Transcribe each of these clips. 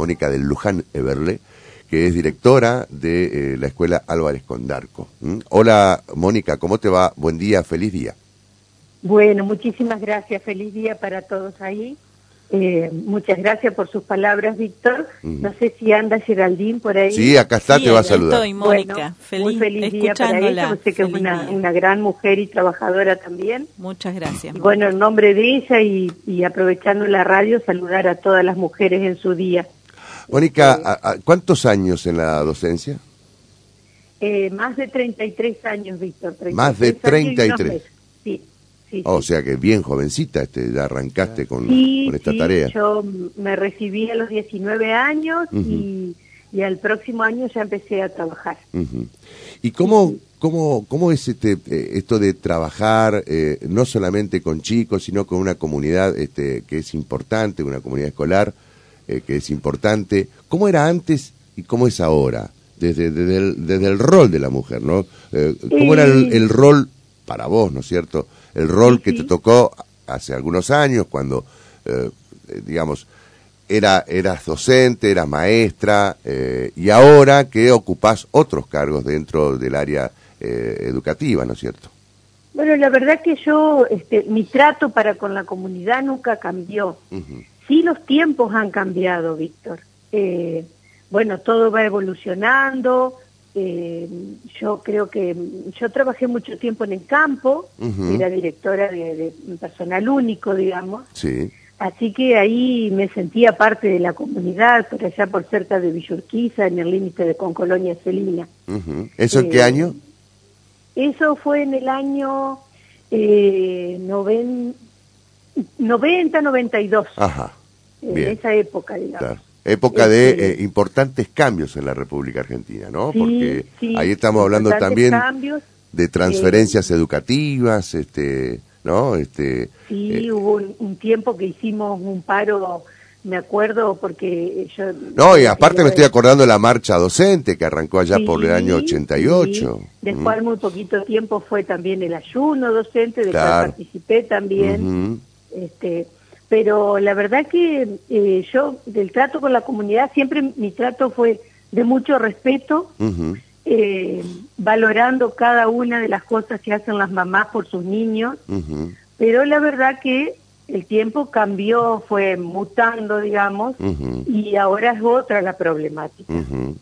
Mónica del Luján Everle, que es directora de eh, la Escuela Álvarez Condarco. ¿Mm? Hola Mónica, ¿cómo te va? Buen día, feliz día. Bueno, muchísimas gracias, feliz día para todos ahí. Eh, muchas gracias por sus palabras, Víctor. No sé si anda Geraldine por ahí. Sí, acá está, te va a saludar. Estoy, Mónica. feliz, muy feliz día para ella. Sé que es una, una, gran mujer y trabajadora también. Muchas gracias. bueno, en nombre de ella y, y, aprovechando la radio, saludar a todas las mujeres en su día. Mónica, eh, ¿cuántos años en la docencia? Eh, más de 33 años, Víctor. Más de 33. Sí. O sea que bien jovencita, este, ya arrancaste con, con esta sí, tarea. Yo me recibí a los 19 años y, y, al próximo año ya empecé a trabajar. ¿Y cómo, cómo, cómo es este, esto de trabajar eh, no solamente con chicos, sino con una comunidad este, que es importante, una comunidad escolar eh, que es importante? ¿Cómo era antes y cómo es ahora? Desde, desde, el, desde el rol de la mujer, ¿no? Eh, ¿Cómo era el, el rol para vos, ¿no es cierto? el rol que sí. te tocó hace algunos años cuando, eh, digamos, era, eras docente, eras maestra, eh, y ahora que ocupás otros cargos dentro del área eh, educativa, ¿no es cierto? Bueno, la verdad que yo, este, mi trato para con la comunidad nunca cambió. Uh -huh. Sí, los tiempos han cambiado, Víctor. Eh, bueno, todo va evolucionando, eh, yo creo que yo trabajé mucho tiempo en el campo, uh -huh. era directora de, de, personal único, digamos. Sí. Así que ahí me sentía parte de la comunidad, por allá por cerca de Villurquiza, en el límite de con Colonia Celina. Uh -huh. ¿Eso en eh, qué año? Eso fue en el año eh, noven, 90, 92. Ajá. En Bien. esa época, digamos. Claro época de eh, importantes cambios en la República Argentina, ¿no? Sí, Porque sí, ahí estamos hablando también cambios, de transferencias eh, educativas, este, ¿no? Este, sí, eh, hubo un, un, tiempo que hicimos un paro, me acuerdo, porque yo... No, y aparte me estoy acordando de la marcha docente que arrancó allá sí, por el año 88. Sí. Después, mm. muy poquito tiempo, fue también el ayuno docente, de claro. participé también. Uh -huh. este pero la verdad que eh, yo del trato con la comunidad siempre mi trato fue de mucho respeto uh -huh. eh, valorando cada una de las cosas que hacen las mamás por sus niños uh -huh. pero la verdad que el tiempo cambió fue mutando digamos uh -huh. y ahora es otra la problemática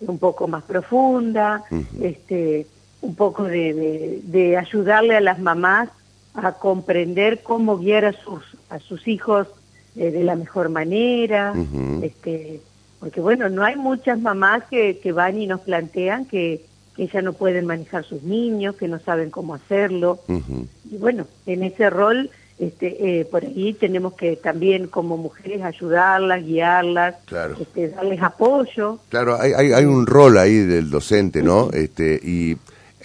un poco más profunda este un poco de, de, de ayudarle a las mamás a comprender cómo guiar a sus a sus hijos eh, de la mejor manera, uh -huh. este, porque bueno, no hay muchas mamás que, que van y nos plantean que, que ellas no pueden manejar sus niños, que no saben cómo hacerlo, uh -huh. y bueno, en ese rol, este, eh, por ahí tenemos que también como mujeres ayudarlas, guiarlas, claro. este, darles apoyo. Claro, hay, hay, hay un rol ahí del docente, ¿no? Este, y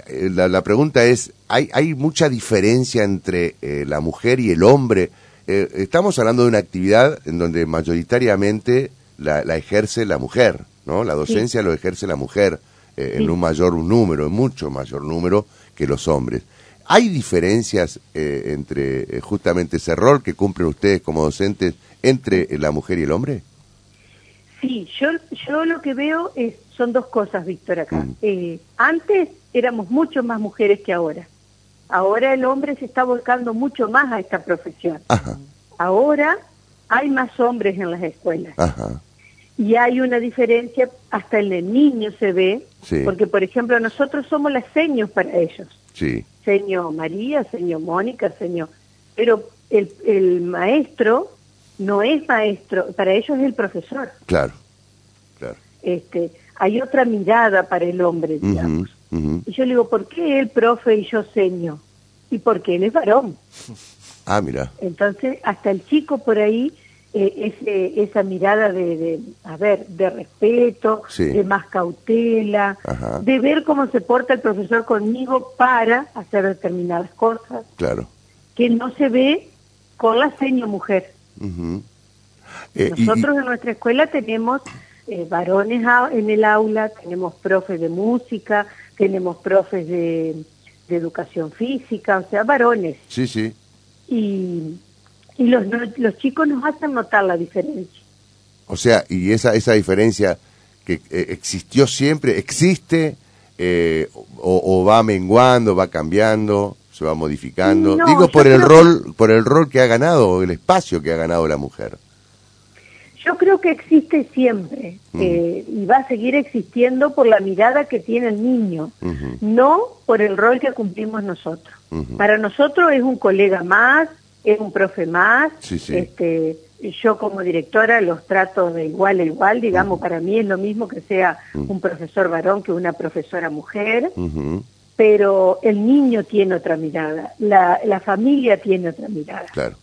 eh, la, la pregunta es, ¿hay, ¿hay mucha diferencia entre eh, la mujer y el hombre? Eh, estamos hablando de una actividad en donde mayoritariamente la, la ejerce la mujer, ¿no? La docencia sí. lo ejerce la mujer eh, sí. en un mayor número, en mucho mayor número que los hombres. ¿Hay diferencias eh, entre justamente ese rol que cumplen ustedes como docentes entre la mujer y el hombre? Sí, yo, yo lo que veo es, son dos cosas, Víctor, acá. Mm. antes éramos mucho más mujeres que ahora. Ahora el hombre se está volcando mucho más a esta profesión. Ajá. Ahora hay más hombres en las escuelas. Ajá. Y hay una diferencia, hasta en el niño se ve, sí. porque por ejemplo nosotros somos las seños para ellos. Sí. Señor María, señor Mónica, señor... Pero el, el maestro no es maestro, para ellos es el profesor. Claro, claro. Este, hay otra mirada para el hombre, digamos. Uh -huh, uh -huh. Y yo le digo, ¿por qué él profe y yo seño? Y porque él es varón. Ah, mira. Entonces, hasta el chico por ahí, eh, ese, esa mirada de, de, a ver, de respeto, sí. de más cautela, Ajá. de ver cómo se porta el profesor conmigo para hacer determinadas cosas. Claro. Que no se ve con la seño mujer. Uh -huh. eh, Nosotros y, en nuestra escuela tenemos eh, varones en el aula, tenemos profes de música, tenemos profes de, de, educación física, o sea, varones. Sí, sí. Y, y los, los chicos nos hacen notar la diferencia. O sea, y esa, esa diferencia que eh, existió siempre, existe eh, o, va menguando, va cambiando, se va modificando. Digo por el rol, por el rol que ha ganado, el espacio que ha ganado la mujer. Yo creo que existe siempre mm. eh, y va a seguir existiendo por la mirada que tiene el niño, no por el rol que cumplimos nosotros. Para nosotros es un colega más, es un profe más. Este, yo como directora los trato de igual a igual, digamos, para mí es lo mismo que sea un profesor varón que una profesora mujer, pero el niño tiene otra mirada, la, la familia tiene otra mirada. Claro.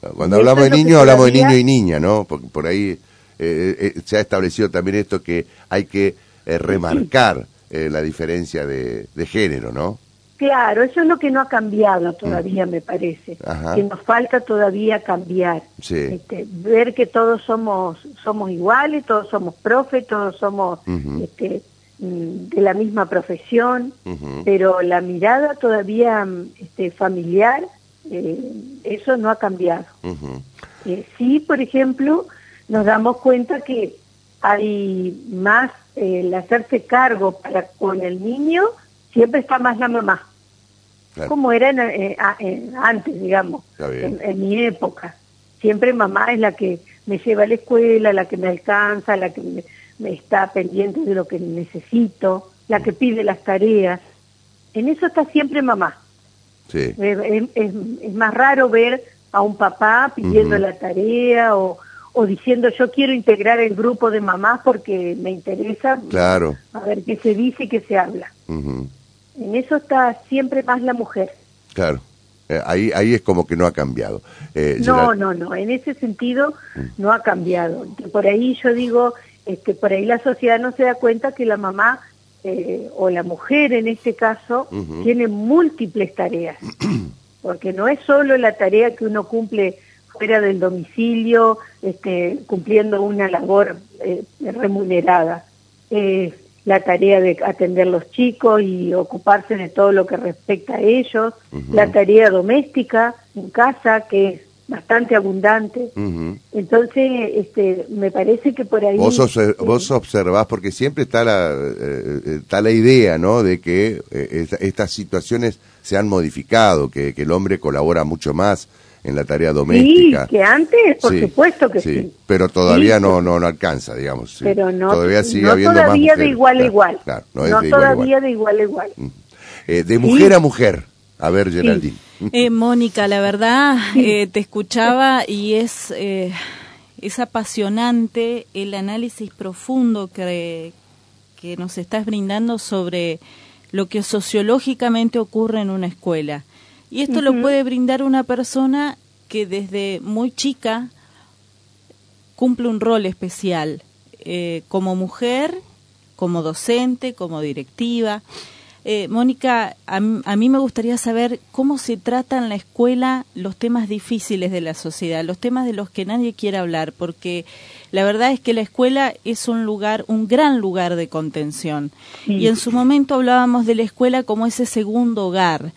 Cuando hablamos de niños, hablamos de niño y niña, ¿no? Porque por ahí eh, eh, se ha establecido también esto que hay que eh, remarcar la diferencia de, género, ¿no? Claro, eso es lo que no ha cambiado todavía, me parece. Que nos falta todavía cambiar. Este, ver que todos somos somos iguales, todos somos profes, todos somos este, mm, de la misma profesión, pero la mirada todavía este, familiar eh, eso no ha cambiado. Eh, sí, por ejemplo, nos damos cuenta que hay más eh, el hacerse cargo para con el niño, siempre está más la mamá. Como era antes, digamos, en, mi época. Siempre mamá es la que me lleva a la escuela, la que me alcanza, la que me, me está pendiente de lo que necesito, la que pide las tareas. En eso está siempre mamá. Es, más raro ver a un papá pidiendo la tarea o, diciendo yo quiero integrar el grupo de mamás porque me interesa claro. a ver qué se dice y qué se habla. En eso está siempre más la mujer. Claro. Eh, ahí, ahí es como que no ha cambiado. Eh, no, no, no. En ese sentido mm. no ha cambiado. Por ahí yo digo, este, por ahí la sociedad no se da cuenta que la mamá eh, o la mujer en este caso, tiene múltiples tareas, porque no es solo la tarea que uno cumple fuera del domicilio, este, cumpliendo una labor eh, remunerada, es la tarea de atender los chicos y ocuparse de todo lo que respecta a ellos, la tarea doméstica en casa, que es bastante abundante. Entonces, este, me parece que por ahí... Vos, eh, vos observás, porque siempre está la, eh, eh, está la idea, ¿no?, de que estas situaciones se han modificado, que, el hombre colabora mucho más en la tarea doméstica. Sí, que antes, por supuesto que sí, Pero todavía no, no, no alcanza, digamos. Pero no, todavía sigue no todavía de igual a igual. no, todavía de igual a igual. de mujer a mujer. A ver, Geraldine. Eh, Mónica, la verdad, eh, te escuchaba y es, eh, es apasionante el análisis profundo que, que nos estás brindando sobre lo que sociológicamente ocurre en una escuela. Y esto lo puede brindar una persona que desde muy chica cumple un rol especial, como mujer, como docente, como directiva. Eh, Mónica, a, mí me gustaría saber cómo se tratan en la escuela los temas difíciles de la sociedad, los temas de los que nadie quiere hablar, porque la verdad es que la escuela es un lugar, un gran lugar de contención. Y en su momento hablábamos de la escuela como ese segundo hogar.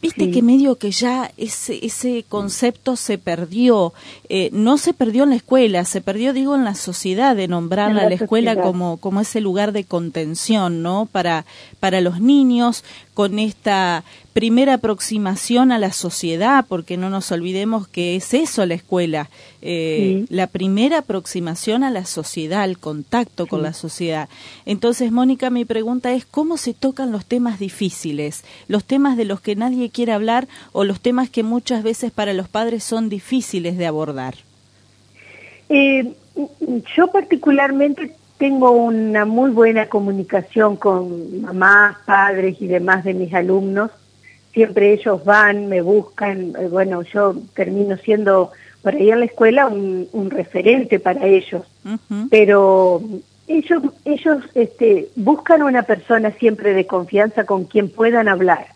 Viste que medio que ya ese, ese concepto se perdió, eh, no se perdió en la escuela, se perdió, digo, en la sociedad de nombrarla a la escuela como, como ese lugar de contención, ¿no? Para, para los niños, con esta primera aproximación a la sociedad, porque no nos olvidemos que es eso la escuela, eh, la primera aproximación a la sociedad, al contacto con la sociedad. Entonces, Mónica, mi pregunta es, ¿cómo se tocan los temas difíciles, los temas de los que nadie quiere hablar o los temas que muchas veces para los padres son difíciles de abordar? Eh, yo particularmente tengo una muy buena comunicación con mamás, padres y demás de mis alumnos. Siempre ellos van, me buscan, eh, bueno, yo termino siendo por ahí en la escuela un, referente para ellos. Pero ellos, ellos este, buscan una persona siempre de confianza con quien puedan hablar,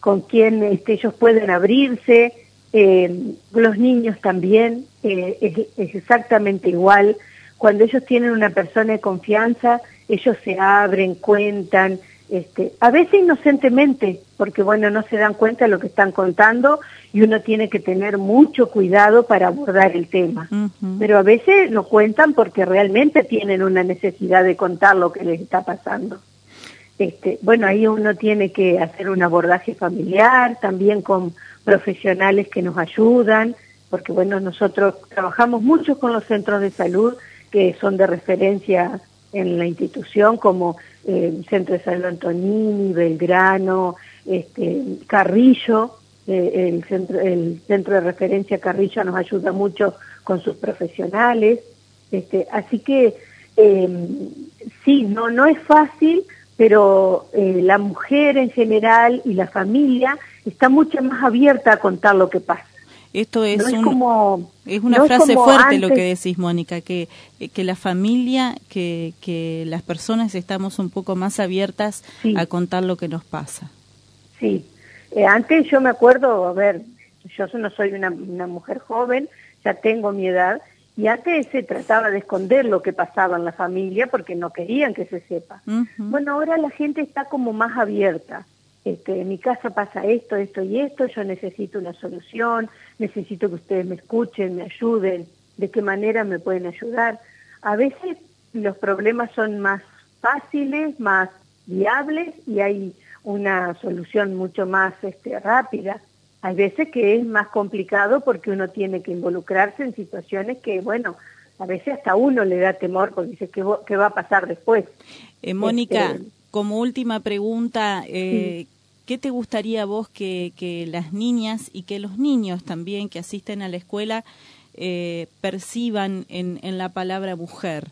con quien este, ellos pueden abrirse. Eh, los niños también, eh, es exactamente igual cuando ellos tienen una persona de confianza, ellos se abren, cuentan, Este, a veces inocentemente, porque bueno, no se dan cuenta de lo que están contando y uno tiene que tener mucho cuidado para abordar el tema. Pero a veces lo cuentan porque realmente tienen una necesidad de contar lo que les está pasando. Este, bueno, ahí uno tiene que hacer un abordaje familiar, también con profesionales que nos ayudan, porque bueno, nosotros trabajamos mucho con los centros de salud que son de referencia en la institución, como eh, Centro de Salud Antonini, Belgrano, este, Carrillo, eh, el, centro, el centro de referencia Carrillo nos ayuda mucho con sus profesionales, este, así que eh, sí, no, no es fácil, pero eh, la mujer en general y la familia está mucho más abierta a contar lo que pasa. Esto es, como, es una frase fuerte lo que decís, Mónica, que, que la familia, que, que las personas estamos un poco más abiertas a contar lo que nos pasa. Sí, eh, antes yo me acuerdo, a ver, yo no soy una, una mujer joven, ya tengo mi edad, y antes se trataba de esconder lo que pasaba en la familia porque no querían que se sepa. Bueno, ahora la gente está como más abierta. Este, en mi casa pasa esto, esto y esto, yo necesito una solución, necesito que ustedes me escuchen, me ayuden, de qué manera me pueden ayudar. A veces los problemas son más fáciles, más viables y hay una solución mucho más este, rápida. Hay veces que es más complicado porque uno tiene que involucrarse en situaciones que, bueno, a veces hasta uno le da temor porque dice, ¿qué, qué va a pasar después? Eh, Mónica, este, como última pregunta, eh, ¿qué te gustaría vos que, que, las niñas y que los niños también que asisten a la escuela eh, perciban en, en, la palabra mujer?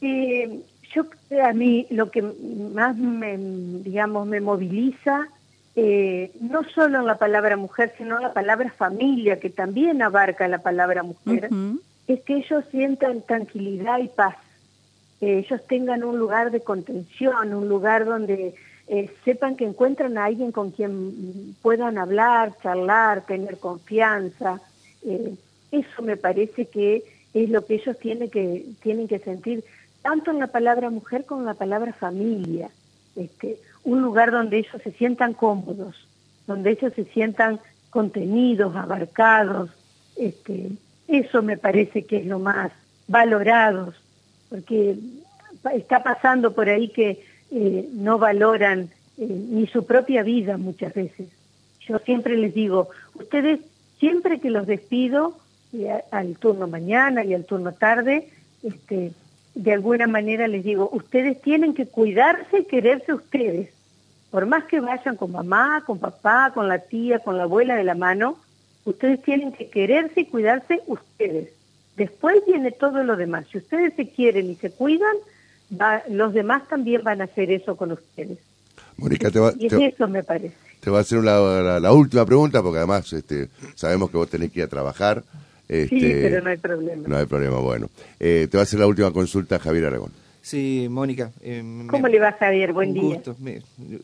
yo, a mí, lo que más me, digamos, me moviliza eh, no solo en la palabra mujer, sino en la palabra familia, que también abarca la palabra mujer, es que ellos sientan tranquilidad y paz, que ellos tengan un lugar de contención, un lugar donde eh, sepan que encuentran a alguien con quien puedan hablar, charlar, tener confianza. Eh, eso me parece que es lo que ellos tienen que, tienen que sentir, tanto en la palabra mujer como en la palabra familia. Este, un lugar donde ellos se sientan cómodos, donde ellos se sientan contenidos, abarcados. Este, eso me parece que es lo más valorados, porque está pasando por ahí que eh, no valoran eh, ni su propia vida muchas veces. Yo siempre les digo, ustedes siempre que los despido al turno mañana y al turno tarde, este, de alguna manera les digo, ustedes tienen que cuidarse y quererse ustedes. Por más que vayan con mamá, con papá, con la tía, con la abuela de la mano, ustedes tienen que quererse y cuidarse ustedes. Después viene todo lo demás. Si ustedes se quieren y se cuidan, los demás también van a hacer eso con ustedes. Mónica, te va, y eso me parece. Te voy a hacer la, última pregunta, porque además este, sabemos que vos tenés que ir a trabajar. Este, sí, pero no hay problema. No hay problema, bueno. Eh, te va a hacer la última consulta, Javier Aragón. Sí, Mónica. Eh, ¿Cómo le va, Javier? Buen día.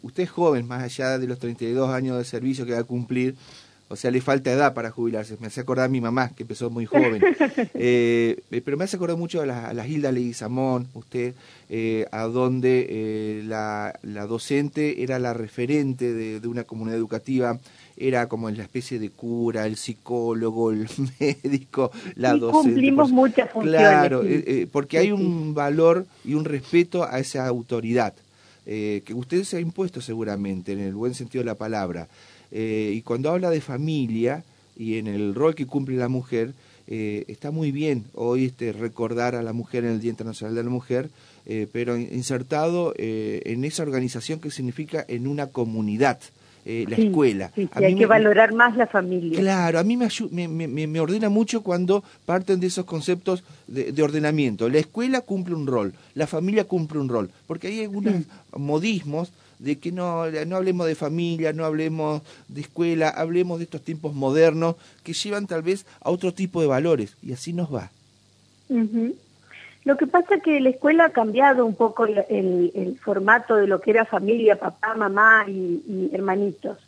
usted es joven, más allá de los 32 años de servicio que va a cumplir. O sea, le falta edad para jubilarse. Me hace acordar a mi mamá, que empezó muy joven. Eh, pero me hace acordar mucho a la, a la Gilda Leguizamón, usted, eh, a donde eh, la, la, docente era la referente de, de, una comunidad educativa, era como la especie de cura, el psicólogo, el médico, la y docente. Cumplimos muchas funciones. Claro, porque hay un valor y un respeto a esa autoridad. que usted se ha impuesto seguramente, en el buen sentido de la palabra. Eh, y cuando habla de familia y en el rol que cumple la mujer, eh, está muy bien hoy este, recordar a la mujer en el Día Internacional de la Mujer, eh, pero insertado en esa organización que significa en una comunidad. la escuela. Sí, hay que valorar más la familia. Claro, a mí me, me, me, ordena mucho cuando parten de esos conceptos de, de, ordenamiento. La escuela cumple un rol, la familia cumple un rol, porque hay algunos modismos de que no, no hablemos de familia, no hablemos de escuela, hablemos de estos tiempos modernos que llevan tal vez a otro tipo de valores y así nos va. Lo que pasa es que la escuela ha cambiado un poco el, el, formato de lo que era familia, papá, mamá y, hermanitos.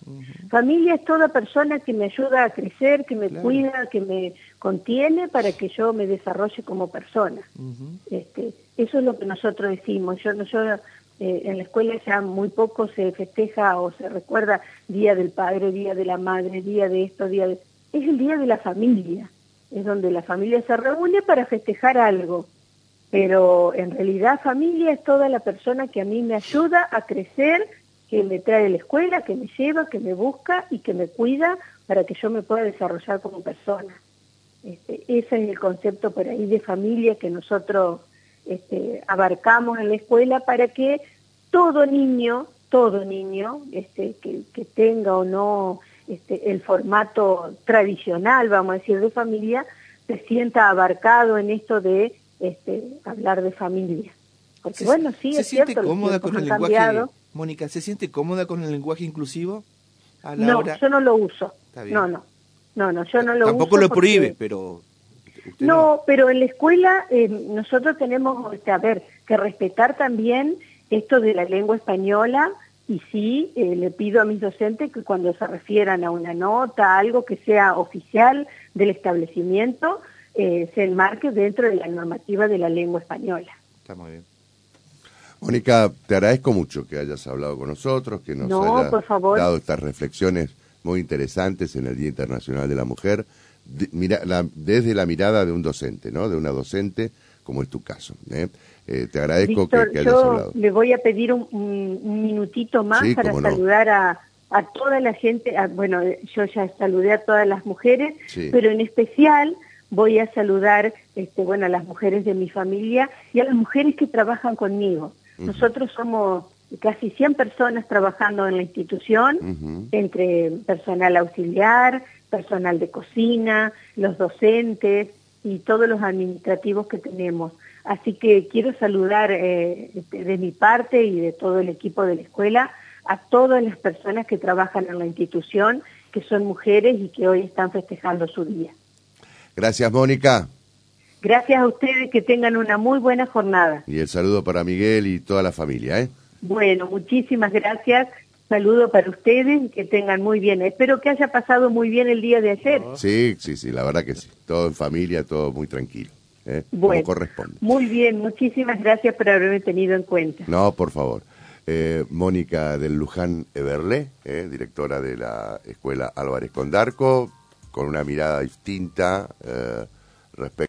Familia es toda persona que me ayuda a crecer, que me cuida, que me contiene para que yo me desarrolle como persona. este, eso es lo que nosotros decimos. Yo, yo eh, en la escuela ya muy poco se festeja o se recuerda Día del Padre, Día de la Madre, Día de esto, Día de... Es el Día de la Familia, es donde la familia se reúne para festejar algo, pero en realidad familia es toda la persona que a mí me ayuda a crecer, que me trae a la escuela, que me lleva, que me busca y que me cuida para que yo me pueda desarrollar como persona. Este, ese es el concepto por ahí de familia que nosotros este, abarcamos en la escuela para que todo niño, todo niño este, que, tenga o no este, el formato tradicional, vamos a decir, de familia, se sienta abarcado en esto de este, hablar de familia. Porque bueno, sí, ¿se siente cómoda con el lenguaje, Mónica, ¿se siente cómoda con el lenguaje inclusivo? no, yo no lo uso. No, no. No, no, yo no lo Tampoco lo prohíbe, pero no, pero en la escuela eh, nosotros tenemos, a ver, que respetar también esto de la lengua española y sí eh, le pido a mis docentes que cuando se refieran a una nota, algo que sea oficial del establecimiento, eh, se enmarque dentro de la normativa de la lengua española. Está muy bien. Mónica, te agradezco mucho que hayas hablado con nosotros, que nos hayas dado estas reflexiones muy interesantes en el Día Internacional de la Mujer mira, desde la mirada de un docente, ¿no? De una docente, como es tu caso. ¿eh? eh te agradezco que, hayas yo Le voy a pedir un, minutito más para saludar a, a, toda la gente. bueno, yo ya saludé a todas las mujeres, pero en especial voy a saludar, este, bueno, a las mujeres de mi familia y a las mujeres que trabajan conmigo. Nosotros somos casi 100 personas trabajando en la institución, entre personal auxiliar, personal de cocina, los docentes y todos los administrativos que tenemos. Así que quiero saludar eh, de mi parte y de todo el equipo de la escuela a todas las personas que trabajan en la institución, que son mujeres y que hoy están festejando su día. Gracias, Mónica. Gracias a ustedes, que tengan una muy buena jornada. Y el saludo para Miguel y toda la familia, ¿eh? Bueno, muchísimas gracias saludo para ustedes, que tengan muy bien. Espero que haya pasado muy bien el día de ayer. Sí, sí, sí, la verdad que sí. Todo en familia, todo muy tranquilo. ¿eh? como corresponde. Muy bien, muchísimas gracias por haberme tenido en cuenta. No, por favor. Eh, Mónica del Luján Everlé, eh, directora de la Escuela Álvarez Condarco, con una mirada distinta respecto